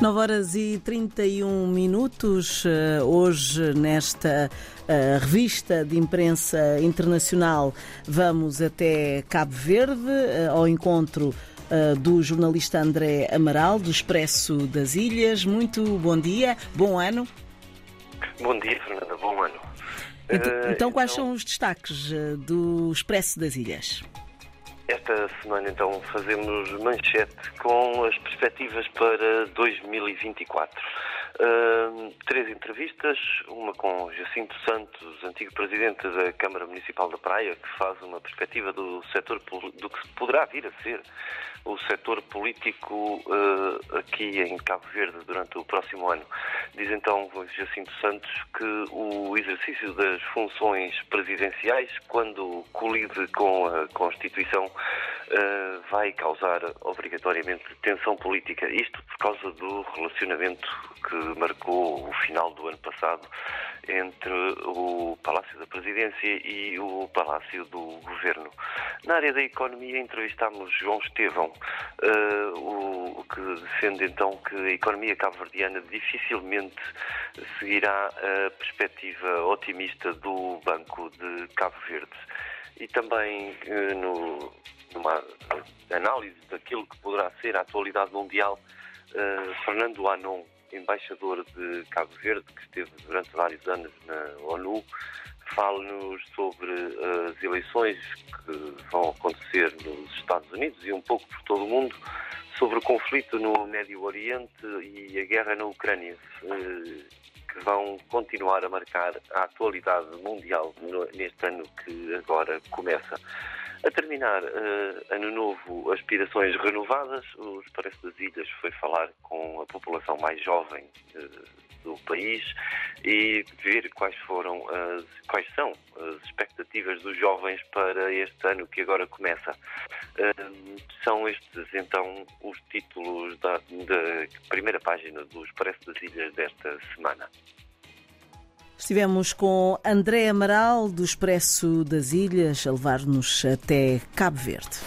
9 horas e 31 minutos, eh, hoje nesta uh, revista de imprensa internacional vamos até Cabo Verde, uh, ao encontro uh, do jornalista André Amaral, do Expresso das Ilhas. Muito bom dia, bom ano. Bom dia, Fernanda, bom ano. Então, então quais então... são os destaques do Expresso das Ilhas? Esta semana, então, fazemos manchete com as perspectivas para 2024. Uh, três entrevistas, uma com Jacinto Santos, antigo presidente da Câmara Municipal da Praia, que faz uma perspectiva do setor do que poderá vir a ser o setor político uh, aqui em Cabo Verde durante o próximo ano. Diz então Jacinto Santos que o exercício das funções presidenciais, quando colide com a Constituição, uh, vai causar obrigatoriamente tensão política. Isto por causa do relacionamento que marcou o final do ano passado entre o Palácio da Presidência e o Palácio do Governo. Na área da economia entrevistámos João Estevão, uh, o, que defende então que a economia cabo-verdiana dificilmente seguirá a perspectiva otimista do Banco de Cabo Verde. E também uh, no, numa análise daquilo que poderá ser a atualidade mundial, uh, Fernando Anon, embaixador de Cabo Verde, que esteve durante vários anos na ONU, fala-nos sobre as eleições que vão acontecer nos Estados Unidos e um pouco por todo o mundo, sobre o conflito no Médio Oriente e a guerra na Ucrânia, eh, que vão continuar a marcar a atualidade mundial neste ano que agora começa. A terminar, uh, ano novo, aspirações renovadas. O Expresso das Ilhas foi falar com a população mais jovem uh, do país e ver quais foram as, quais são as expectativas dos jovens para este ano que agora começa. Uh, são estes então os títulos da, da primeira página do Expresso das Ilhas desta semana. Estivemos com André Amaral, do Expresso das Ilhas, a levar-nos até Cabo Verde.